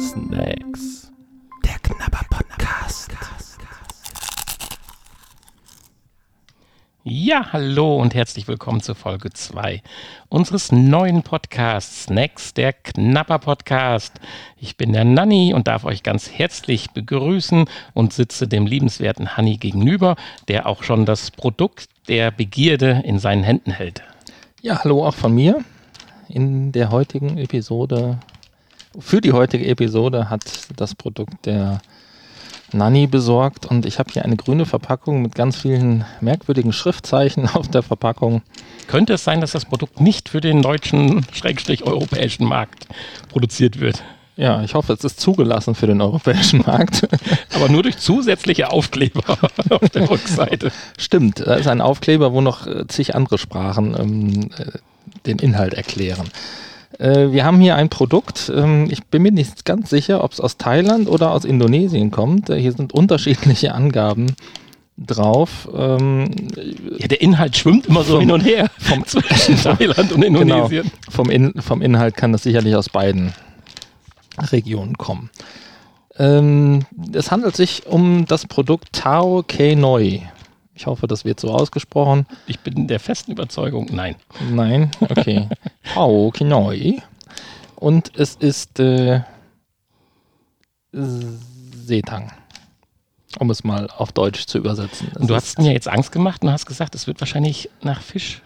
Snacks. Der Knabber Podcast. Ja, hallo und herzlich willkommen zur Folge 2 unseres neuen Podcasts Snacks, der Knapper Podcast. Ich bin der Nanni und darf euch ganz herzlich begrüßen und sitze dem liebenswerten Hanni gegenüber, der auch schon das Produkt der Begierde in seinen Händen hält. Ja, hallo auch von mir. In der heutigen Episode, für die heutige Episode hat das Produkt der Nanny besorgt und ich habe hier eine grüne Verpackung mit ganz vielen merkwürdigen Schriftzeichen auf der Verpackung. Könnte es sein, dass das Produkt nicht für den deutschen, schrägstrich europäischen Markt produziert wird? Ja, ich hoffe, es ist zugelassen für den europäischen Markt. Aber nur durch zusätzliche Aufkleber auf der Rückseite. Stimmt, da ist ein Aufkleber, wo noch äh, zig andere Sprachen ähm, äh, den Inhalt erklären. Äh, wir haben hier ein Produkt, ähm, ich bin mir nicht ganz sicher, ob es aus Thailand oder aus Indonesien kommt. Äh, hier sind unterschiedliche Angaben drauf. Ähm, ja, der Inhalt schwimmt immer so Vom- hin und her vom- zwischen Thailand und Genau. Indonesien. Vom, In vom Inhalt kann das sicherlich aus beiden Regionen kommen. Ähm, es handelt sich um das Produkt Tao Kei Noi. Ich hoffe, das wird so ausgesprochen. Ich bin der festen Überzeugung, nein. Nein, okay. Tao Kei Noi. Und es ist äh, Seetang. Um es mal auf Deutsch zu übersetzen. Und du hast mir jetzt Angst gemacht und hast gesagt, es wird wahrscheinlich nach Fisch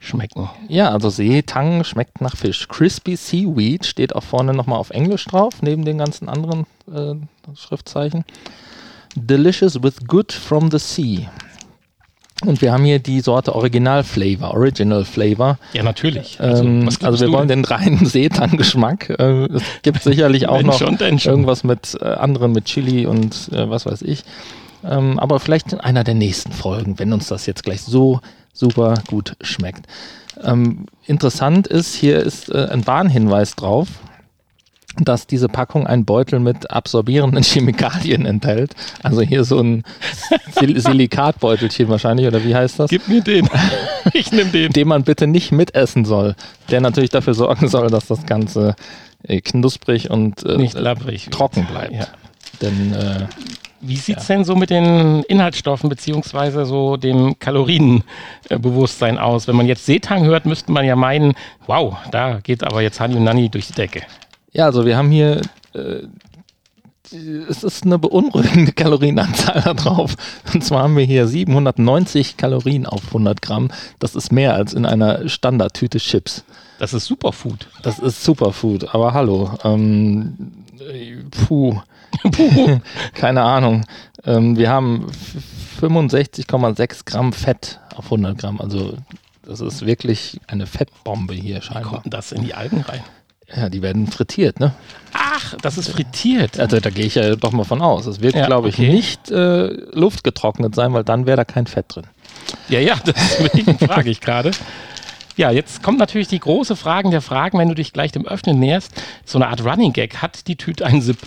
schmecken. Ja, also Seetang schmeckt nach Fisch. Crispy Seaweed steht auch vorne nochmal auf Englisch drauf, neben den ganzen anderen äh, Schriftzeichen. Delicious with good from the sea. Und wir haben hier die Sorte Original Flavor, Original Flavor. Ja, natürlich. Ähm, was glaubst also wir wollen denn? den reinen Seetang-Geschmack. Äh, es gibt sicherlich auch noch schon, denn schon. irgendwas mit äh, anderen, mit Chili und äh, was weiß ich. Ähm, aber vielleicht in einer der nächsten Folgen, wenn uns das jetzt gleich so super gut schmeckt. Ähm, interessant ist, hier ist äh, ein Warnhinweis drauf, dass diese Packung einen Beutel mit absorbierenden Chemikalien enthält. Also hier so ein Sil Silikatbeutelchen wahrscheinlich, oder wie heißt das? Gib mir den. ich nehme den. den man bitte nicht mitessen soll, der natürlich dafür sorgen soll, dass das Ganze äh, knusprig und äh, trocken bleibt. Ja. Denn äh, Wie sieht es denn so mit den Inhaltsstoffen beziehungsweise so dem Kalorienbewusstsein aus? Wenn man jetzt Seetang hört, müsste man ja meinen, wow, da geht aber jetzt Hani und Nani durch die Decke. Ja, also wir haben hier, äh, es ist eine beunruhigende Kalorienanzahl da drauf. Und zwar haben wir hier 790 Kalorien auf 100 Gramm. Das ist mehr als in einer Standardtüte Chips. Das ist Superfood. Das ist Superfood, aber hallo. Ähm, äh, puh. Keine Ahnung. Ähm, wir haben f- 65,6 Gramm Fett auf 100 Gramm. Also das ist wirklich eine Fettbombe hier Wie scheinbar. kommt denn das in die Algen rein? Ja, die werden frittiert, ne? Ach, das ist frittiert. Also da gehe ich ja doch mal von aus. Es wird, Ja, glaube ich, okay. nicht äh, luftgetrocknet sein, weil dann wäre da kein Fett drin. Ja, ja, deswegen frage ich gerade. Ja, jetzt kommt natürlich die große Frage der Fragen, wenn du dich gleich dem Öffnen näherst. So eine Art Running Gag. Hat die Tüte einen Zip?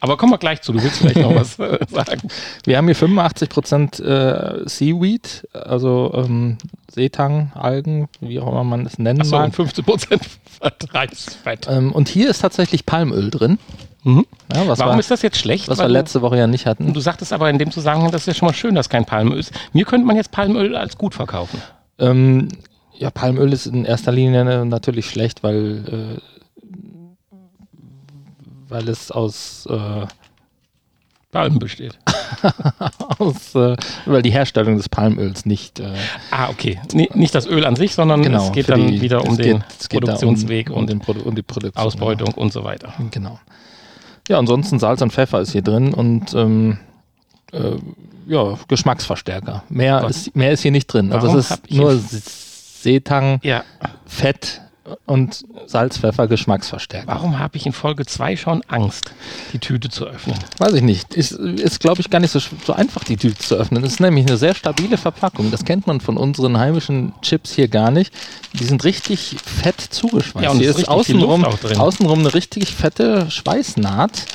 Aber kommen wir gleich zu. Du willst vielleicht noch was äh, sagen. Wir haben hier 85% äh, Seaweed, also ähm, Seetang, Algen, wie auch immer man es nennen Achso, mag. und 15% Vertreibsfett. Ähm, und hier ist tatsächlich Palmöl drin. Mhm. Ja, Warum wir, ist das jetzt schlecht? was wir letzte Woche ja nicht hatten. Du sagtest aber in dem Zusammenhang, das ist ja schon mal schön, dass kein Palmöl ist. Mir könnte man jetzt Palmöl als gut verkaufen. Ähm, ja, Palmöl ist in erster Linie natürlich schlecht, weil, äh, weil es aus, äh, Palmen besteht. aus äh, weil die Herstellung des Palmöls nicht äh, Ah, okay. Nee, nicht das Öl an sich, sondern genau es geht dann die- wieder um es den geht- es Produktionsweg um, um, und den Produ um die Produktion, Ausbeutung und so weiter. Ja. Genau. Ja, ansonsten Salz und Pfeffer ist hier drin und ähm, äh, ja, Geschmacksverstärker. Mehr Was- ist, mehr ist hier nicht drin. Also Warum es hab ist nur Seetang, Ja, Fett und Salz, Pfeffer, Geschmacksverstärker. warum habe ich in Folge 2 schon Angst, die Tüte zu öffnen? Weiß ich nicht. Ist, ist glaube ich, gar nicht so, so einfach, die Tüte zu öffnen. Das ist nämlich eine sehr stabile Verpackung. Das kennt man von unseren heimischen Chips hier gar nicht. Die sind richtig fett zugeschweißt. Ja, und hier es ist ist außenrum, außenrum eine richtig fette Schweißnaht.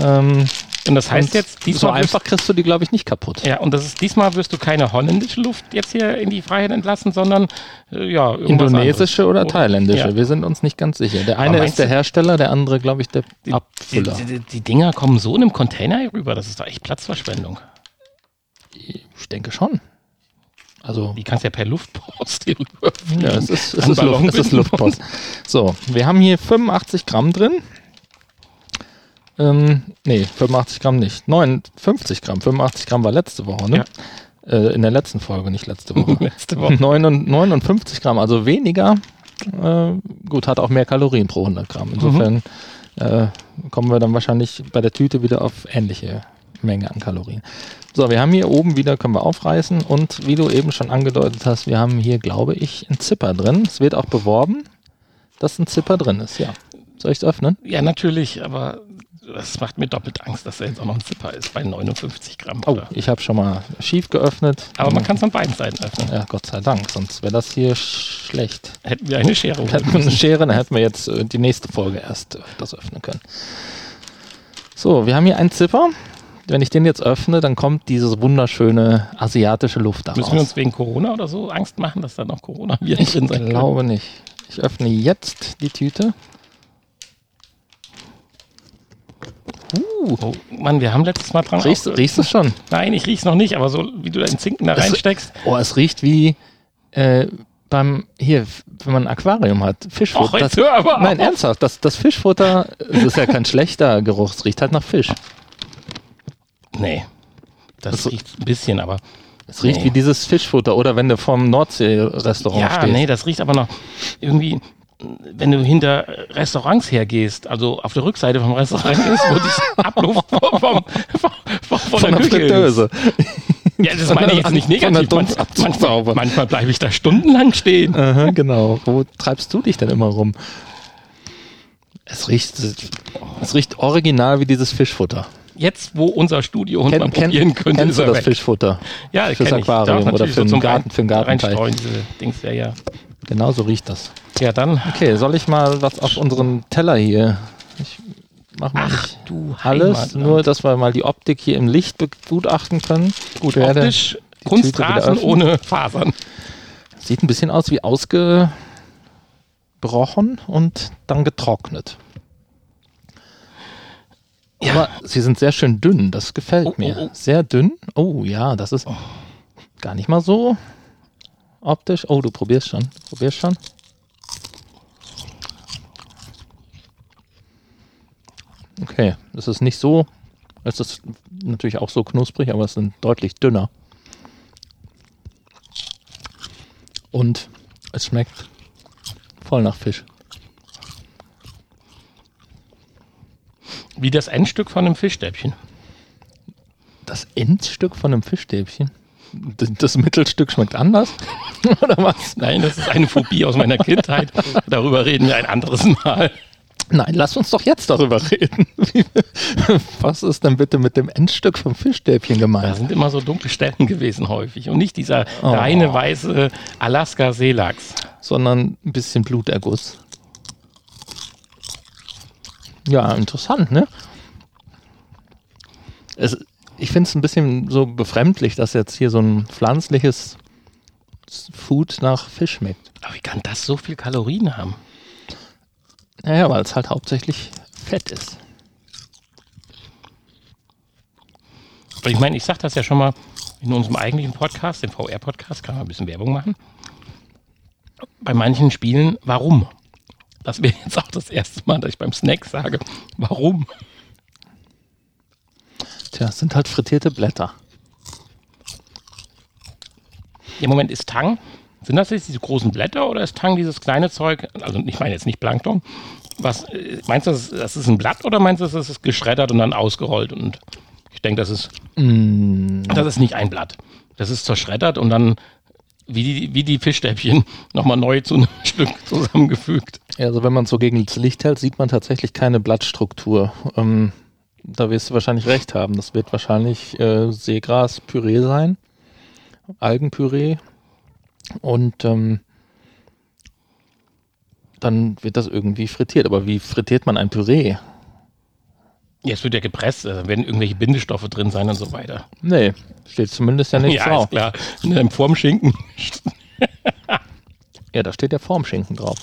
Ähm, Und das heißt Und jetzt, so diesmal wirst, einfach kriegst du die, glaube ich, nicht kaputt. ja, und das ist diesmal wirst du keine holländische Luft jetzt hier in die Freiheit entlassen, sondern äh, ja, Indonesische anderes. oder thailändische, Ja. wir sind uns nicht ganz sicher. Der eine ist der Hersteller, der andere, glaube ich, der Die, Abfüller. die, die Dinger kommen so in einem Container hier rüber, das ist doch echt Platzverschwendung. Ich denke schon. Also, Die kannst du ja per Luftpost hier rüber ja, es ist, es ist, Luft, es ist. Luftpost. So, wir haben hier 85 Gramm drin. Ähm, nee, 85 Gramm nicht. 59 Gramm. 85 Gramm war letzte Woche, ne? Äh, in der letzten Folge, nicht letzte Woche. Letzte Woche. 9 59 Gramm, also weniger. Äh, gut, hat auch mehr Kalorien pro 100 Gramm. Insofern äh, kommen wir dann wahrscheinlich bei der Tüte wieder auf ähnliche Menge an Kalorien. So, wir haben hier oben wieder, können wir aufreißen und wie du eben schon angedeutet hast, wir haben hier, glaube ich, einen Zipper drin. Es wird auch beworben, dass ein Zipper drin ist, ja. Soll ich es öffnen? Ja, natürlich, aber das macht mir doppelt Angst, dass da jetzt auch noch ein Zipper ist bei 59 Gramm. Oh, oder? ich habe schon mal schief geöffnet. Aber man kann es an beiden Seiten öffnen. Ja, Gott sei Dank, sonst wäre das hier schlecht. Hätten wir eine Schere Hätten wir eine Schere, dann hätten wir jetzt äh, die nächste Folge erst äh, das öffnen können. So, wir haben hier einen Zipper. Wenn ich den jetzt öffne, dann kommt diese wunderschöne asiatische Luft daraus. Müssen wir uns wegen Corona oder so Angst machen, dass da noch Coronaviren ich drin sein können? glaube nicht. Ich öffne jetzt die Tüte. Uh, Oh, Mann, wir haben letztes Mal dran riechst, riechst du es schon? Nein, ich riech's noch nicht, aber so wie du den Zinken da Es- reinsteckst. Oh, es riecht wie äh, beim, hier, wenn man ein Aquarium hat, Fischfutter. Och, das, nein, ernsthaft, das, das Fischfutter, das ist ja kein schlechter Geruch, es riecht halt nach Fisch. Nee, das Das- riecht ein bisschen, aber Es riecht Nee. wie dieses Fischfutter oder wenn du vom Nordsee-Restaurant ja, stehst. nee, das riecht aber noch irgendwie, wenn du hinter Restaurants hergehst, also auf der Rückseite vom Restaurant ist, wo die Abluft vom, vom, vom, von, Von der der Fritteuse. Ist. Ja, das meine ich jetzt nicht negativ. Man, manchmal manchmal bleibe ich da stundenlang stehen. Aha, genau. Wo treibst du dich denn immer rum? Es riecht, es riecht original wie dieses Fischfutter. Jetzt, wo unser Studio und man kenn, probieren könnte, kennst ist du er das weg. Fischfutter? Ja, fürs kenn ich. Aquarium Doch, oder für den zum Garten- für den Gartenteich. Dings, ja, ja. Genau so riecht das. Ja, dann. Okay, soll ich mal was auf unseren Teller hier? Ich mach mal Ach du alles, Heimatland. nur dass wir mal die Optik hier im Licht begutachten können. Gut, werde optisch Kunstrasen ohne Fasern. Sieht ein bisschen aus wie ausgebrochen und dann getrocknet. Ja. Aber sie sind sehr schön dünn, das gefällt Oh, oh, mir. oh. Sehr dünn. Oh ja, das ist gar nicht mal so optisch. Oh, du probierst schon. Du probierst schon. Okay, es ist nicht so, es ist natürlich auch so knusprig, aber es sind deutlich dünner. Und es schmeckt voll nach Fisch. Wie das Endstück von einem Fischstäbchen. Das Endstück von einem Fischstäbchen? Das Mittelstück schmeckt anders? Oder was? Nein, das ist eine Phobie aus meiner Kindheit. Darüber reden wir ein anderes Mal. Nein, lass uns doch jetzt darüber reden. Was ist denn bitte mit dem Endstück vom Fischstäbchen Da gemeint? sind immer so dunkle Stellen gewesen häufig und nicht dieser Oh. reine weiße Alaska-Seelachs. Sondern ein bisschen Bluterguss. Ja, interessant, ne? Es, ich finde es ein bisschen so befremdlich, dass jetzt hier so ein pflanzliches Food nach Fisch schmeckt. Aber wie kann das so viel Kalorien haben? Naja, weil es halt hauptsächlich Fett ist. Weil ich meine, ich sage das ja schon mal in unserem eigentlichen Podcast, dem VR-Podcast, kann man ein bisschen Werbung machen. Bei manchen Spielen, warum? Das wäre jetzt auch das erste Mal, dass ich beim Snack sage, warum? Tja, es sind halt frittierte Blätter. Im Moment ist Tang, sind das jetzt diese großen Blätter oder ist Tang dieses kleine Zeug, also ich meine jetzt nicht Plankton, was, äh, meinst du, das ist, das ist ein Blatt oder meinst du, das ist geschreddert und dann ausgerollt und ich denke, das ist, Mm, das ist nicht ein Blatt. Das ist zerschreddert und dann wie die, wie die Fischstäbchen nochmal neu zu einem Stück zusammengefügt. Also wenn man so gegen das Licht hält, sieht man tatsächlich keine Blattstruktur. Ähm, da wirst du wahrscheinlich recht haben. Das wird wahrscheinlich äh, Seegras-Püree sein. Algenpüree. Und ähm, dann wird das irgendwie frittiert. Aber wie frittiert man ein Püree? Jetzt wird ja gepresst, da werden irgendwelche Bindestoffe drin sein und so weiter. Nee, steht zumindest ja nichts ja, drauf. ist klar. In einem Formschinken. Ja, da steht der Formschinken drauf.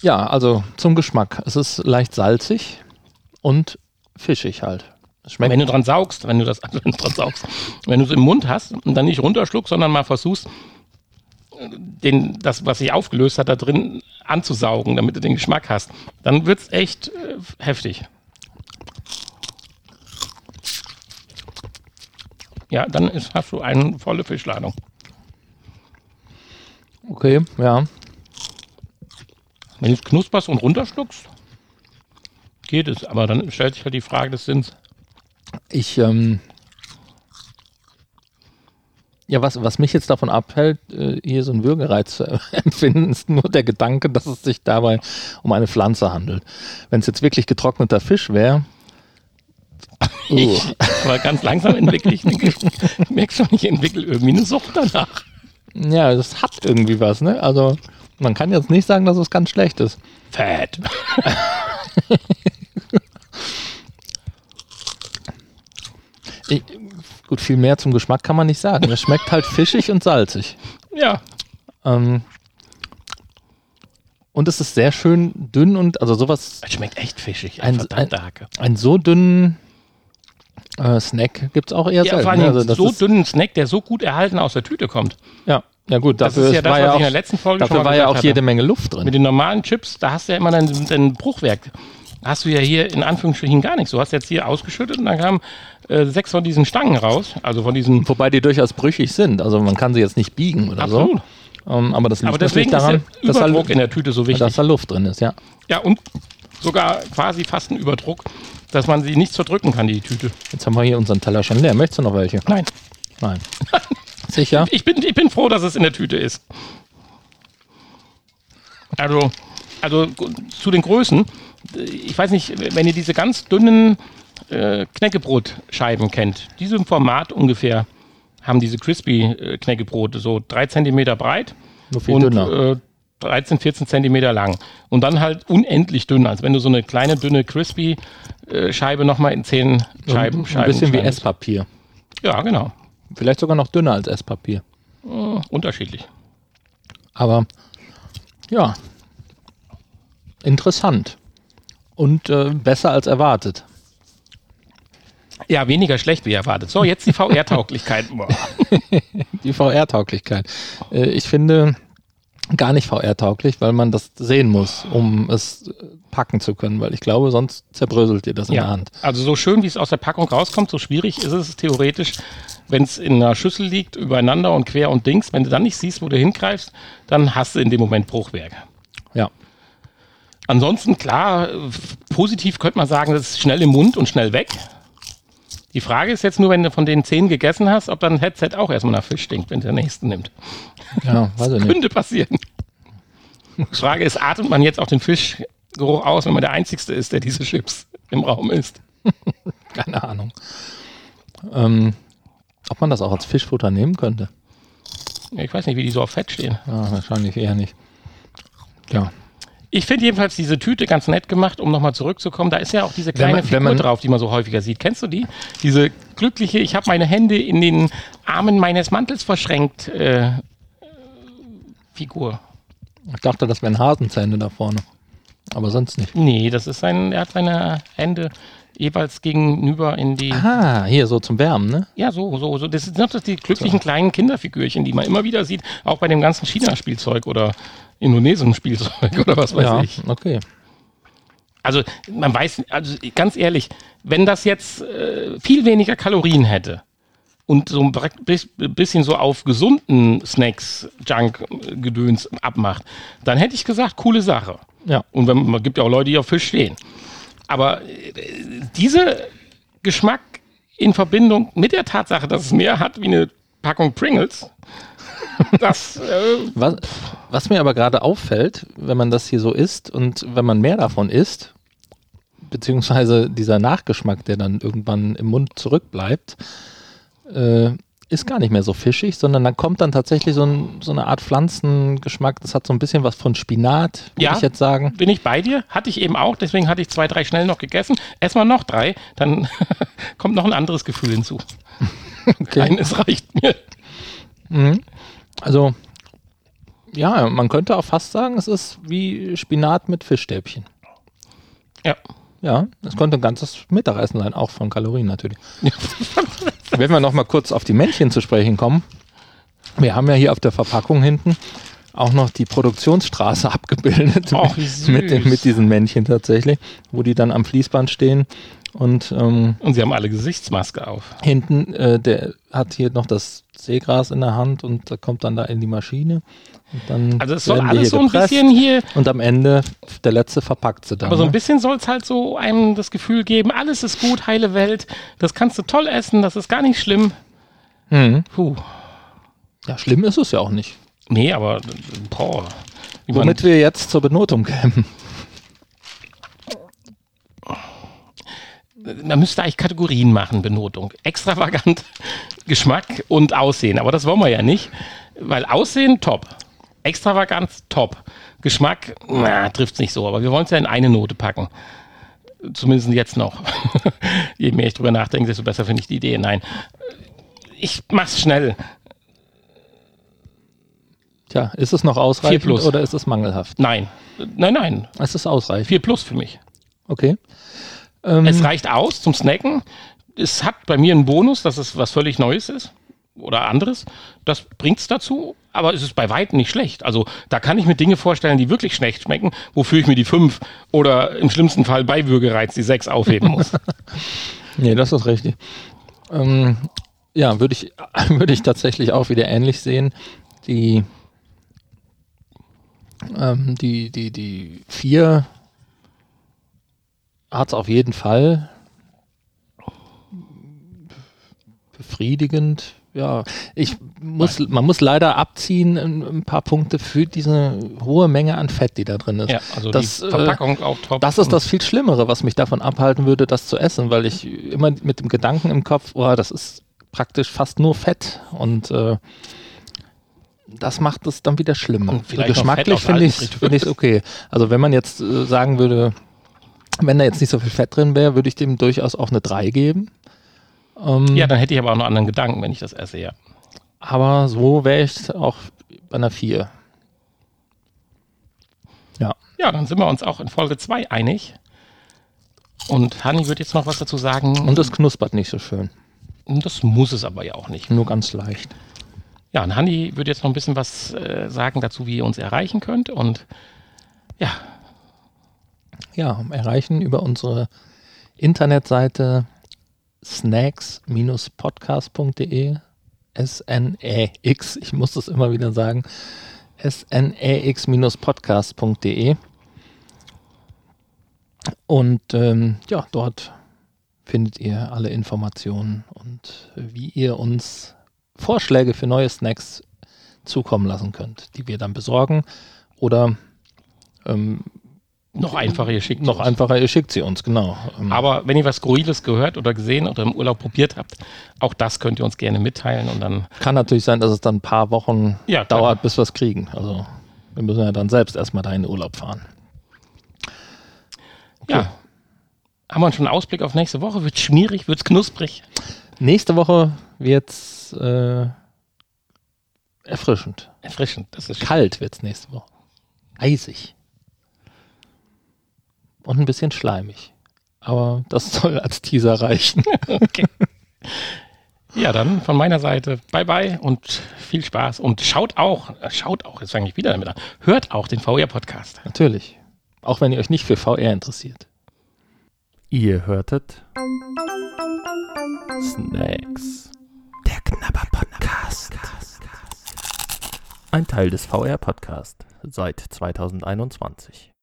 Ja, also zum Geschmack. Es ist leicht salzig und fischig halt. Schmeckt Wenn du dran saugst, wenn du das wenn du dran saugst, wenn du es im Mund hast und dann nicht runterschluckst, sondern mal versuchst, den, das, was sich aufgelöst hat, da drin anzusaugen, damit du den Geschmack hast, dann wird es echt äh, heftig. Ja, dann ist, hast du eine volle Fischladung. okay, ja. Wenn du es knusperst und runterschluckst, geht es. Aber dann stellt sich halt die Frage des Sinns. Ich, ähm, ja, was, was mich jetzt davon abhält, äh, hier so einen Würgereiz zu empfinden, ist nur der Gedanke, dass es sich dabei um eine Pflanze handelt. Wenn es jetzt wirklich getrockneter Fisch wäre, uh, Aber ganz langsam entwickle ich, ich merke schon, ich entwickle irgendwie eine Sucht danach. ja, das hat irgendwie was, ne? Also, man kann jetzt nicht sagen, dass es ganz schlecht ist. Fett. Ich, gut, viel mehr zum Geschmack kann man nicht sagen. Es schmeckt halt fischig und salzig. Ja, Ähm, und es ist sehr schön dünn und, also sowas, es schmeckt echt fischig. Ein- Ein, einen so dünnen äh, Snack gibt es auch eher Ja, selten. vor allem ne? also das so dünnen Snack, der so gut erhalten aus der Tüte kommt. ja, ja gut, Das dafür ist ja das, war was ja ich in der auch, letzten Folge schon dafür war ja auch jede hatte. Menge Luft drin. Mit den normalen Chips, da hast du ja immer dein, dein Bruchwerk. Hast du ja hier in Anführungsstrichen gar nichts. Du hast jetzt hier ausgeschüttet und dann kamen äh, sechs von diesen Stangen raus. Also von diesen. Wobei die durchaus brüchig sind. Also man kann sie jetzt nicht biegen oder Absolut. so. Ähm, aber das liegt Aber natürlich daran, dass da, Überdruck in der Tüte so wichtig. dass da Luft drin ist, ja. Ja, und sogar quasi fast ein Überdruck, dass man sie nicht zerdrücken kann, die Tüte. Jetzt haben wir hier unseren Teller schon leer. Möchtest du noch welche? Nein. Nein. Sicher? Ich bin, ich bin froh, dass es in der Tüte ist. Also, also zu den Größen. Ich weiß nicht, wenn ihr diese ganz dünnen äh, Knäckebrotscheiben kennt. Diese im Format ungefähr haben diese crispy äh, Knäckebrote so drei Zentimeter breit und äh, 13, 14 Zentimeter lang. Und dann halt unendlich dünn, als wenn du so eine kleine, dünne crispy äh, Scheibe nochmal in zehn Scheiben Ein bisschen wie schneidest. Esspapier. Ja, genau. Vielleicht sogar noch dünner als Esspapier. Äh, unterschiedlich. Aber ja, interessant. Und äh, besser als erwartet. Ja, weniger schlecht wie erwartet. So, jetzt die VR-Tauglichkeit. Die VR-Tauglichkeit. Äh, ich finde gar nicht VR-tauglich, weil man das sehen muss, um es packen zu können, weil ich glaube, sonst zerbröselt dir das in der Ja, Hand. also so schön, wie es aus der Packung rauskommt, so schwierig ist es theoretisch, wenn es in einer Schüssel liegt, übereinander und quer und Dings. Wenn du dann nicht siehst, wo du hingreifst, dann hast du in dem Moment Bruchwerk. Ja. Ansonsten, klar, positiv könnte man sagen, das ist schnell im Mund und schnell weg. Die Frage ist jetzt nur, wenn du von den zehn gegessen hast, ob dann ein Headset auch erstmal nach Fisch stinkt, wenn der nächste nimmt. Ja, weiß ich nicht. Könnte passieren. Die Frage ist, atmet man jetzt auch den Fischgeruch aus, wenn man der Einzige ist, der diese Chips im Raum isst? Keine Ahnung. Ähm, ob man das auch als Fischfutter nehmen könnte? Ich weiß nicht, wie die so auf Fett stehen. Ja, wahrscheinlich eher nicht. Ja. Ich finde jedenfalls diese Tüte ganz nett gemacht, um nochmal zurückzukommen. Da ist ja auch diese kleine man- Figur man- drauf, die man so häufiger sieht. Kennst du die? Diese glückliche, ich habe meine Hände in den Armen meines Mantels verschränkt äh, Figur. Ich dachte, das wären Hasenzähne da vorne. Aber sonst nicht. Nee, das ist sein, er hat seine Hände jeweils gegenüber in die. Ah, hier so zum Wärmen, ne? Ja, so, so, so. Das sind doch die glücklichen kleinen Kinderfigürchen, die man immer wieder sieht, auch bei dem ganzen China-Spielzeug oder Indonesien-Spielzeug oder was weiß ja, ich. okay. Also man weiß, also ganz ehrlich, wenn das jetzt äh, viel weniger Kalorien hätte und so ein bisschen so auf gesunden Snacks, Junk-Gedöns abmacht, dann hätte ich gesagt, coole Sache. Ja. Und wenn, man gibt ja auch Leute, die auf Fisch stehen. Aber äh, diese Geschmack in Verbindung mit der Tatsache, dass es mehr hat wie eine Packung Pringles, das äh, Was, was mir aber gerade auffällt, wenn man das hier so isst und wenn man mehr davon isst, beziehungsweise dieser Nachgeschmack, der dann irgendwann im Mund zurückbleibt, äh, ist gar nicht mehr so fischig, sondern dann kommt dann tatsächlich so, ein, so eine Art Pflanzengeschmack. Das hat so ein bisschen was von Spinat, würde Ja. ich jetzt sagen. Bin ich bei dir? Hatte ich eben auch, deswegen hatte ich zwei, drei schnell noch gegessen. Erstmal noch drei, dann kommt noch ein anderes Gefühl hinzu. Okay. Eines reicht mir. Mhm. Also, ja, man könnte auch fast sagen, es ist wie Spinat mit Fischstäbchen. Ja. Ja, es könnte ein ganzes Mittagessen sein, auch von Kalorien natürlich. Wenn wir noch mal kurz auf die Männchen zu sprechen kommen. Wir haben ja hier auf der Verpackung hinten auch noch die Produktionsstraße abgebildet Och, mit, den- mit diesen Männchen tatsächlich, wo die dann am Fließband stehen und ähm, Und sie haben alle Gesichtsmaske auf. hinten, äh, der hat hier noch das Seegras in der Hand und da kommt dann da in die Maschine und dann Also es soll alles so ein bisschen hier, und am Ende der letzte verpackt sie dann. aber so ein ne? bisschen soll es halt so einem das Gefühl geben, alles ist gut, heile Welt, das kannst du toll essen, das ist gar nicht schlimm. Mhm. Puh. Ja, schlimm ist es ja auch nicht. Nee, aber boah. Womit wir jetzt zur Benotung kämen. Man müsste eigentlich Kategorien machen, Benotung. Extravagant, Geschmack und Aussehen. Aber das wollen wir ja nicht, weil Aussehen top. Extravagant top. Geschmack, na, trifft es nicht so, aber wir wollen es ja in eine Note packen. Zumindest jetzt noch. Je mehr ich drüber nachdenke, desto besser finde ich die Idee. Nein. Ich mach's schnell. Tja, ist es noch ausreichend oder ist es mangelhaft? Nein. Nein, nein. Es ist ausreichend. 4 plus für mich. Okay. Ähm, Es reicht aus zum Snacken. Es hat bei mir einen Bonus, dass es was völlig Neues ist oder anderes. Das bringt es dazu, aber es ist bei weitem nicht schlecht. Also da kann ich mir Dinge vorstellen, die wirklich schlecht schmecken, wofür ich mir die 5 oder im schlimmsten Fall bei Würgereiz die 6 aufheben muss. nee, das ist richtig. Ähm, ja, würde ich, würde ich tatsächlich auch wieder ähnlich sehen. Die, ähm, die, die, die vier hat es auf jeden Fall befriedigend. Ja, ich muss, man muss leider abziehen ein, ein paar Punkte für diese hohe Menge an Fett, die da drin ist. ja, also Das, die äh, Verpackung auch top. Das ist das viel Schlimmere, was mich davon abhalten würde, das zu essen, weil ich immer mit dem Gedanken im Kopf, oh, das ist praktisch fast nur Fett und äh, das macht es dann wieder schlimmer. Und So vielleicht noch geschmacklich finde ich find es okay. Also wenn man jetzt äh, sagen würde, wenn da jetzt nicht so viel Fett drin wäre, würde ich dem durchaus auch eine 3 geben. Ähm, Ja, dann hätte ich aber auch noch anderen Gedanken, wenn ich das esse, ja. Aber so wäre ich auch bei einer 4. Ja. Ja, dann sind wir uns auch in Folge 2 einig. Und Hanni wird jetzt noch was dazu sagen. Und es knuspert nicht so schön. das muss es aber ja auch nicht. Nur ganz leicht. Ja, und Hanni wird jetzt noch ein bisschen was äh, sagen dazu, wie ihr uns erreichen könnt. Und ja, Ja, erreichen über unsere Internetseite snacks-podcast.de S-N-E-X, ich muss das immer wieder sagen, S-N-E-X-podcast.de und ähm, ja, dort findet ihr alle Informationen und wie ihr uns Vorschläge für neue Snacks zukommen lassen könnt, die wir dann besorgen oder ähm, noch einfacher, ihr schickt noch uns. einfacher, ihr schickt sie uns, genau. Ähm, Aber wenn ihr was Skurriles gehört oder gesehen oder im Urlaub probiert habt, auch das könnt ihr uns gerne mitteilen und dann, kann natürlich sein, dass es dann ein paar Wochen Ja, dauert, bis wir es kriegen. Also wir müssen ja dann selbst erstmal da in den Urlaub fahren. ja. Haben wir schon einen Ausblick auf nächste Woche? Wird schmierig, wird's knusprig? Nächste Woche wird's äh, erfrischend. Erfrischend, das ist Kalt wird's nächste Woche. Eisig. Und ein bisschen schleimig. Aber das soll als Teaser reichen. okay. Ja, dann von meiner Seite bye bye und viel Spaß und schaut auch, äh, schaut auch, jetzt fange ich wieder damit an, hört auch den VR-Podcast. Natürlich. Auch wenn ihr euch nicht für VR interessiert. Ihr hörtet Snacks. Der Knabber Podcast. Ein Teil des VR Podcast seit 2021.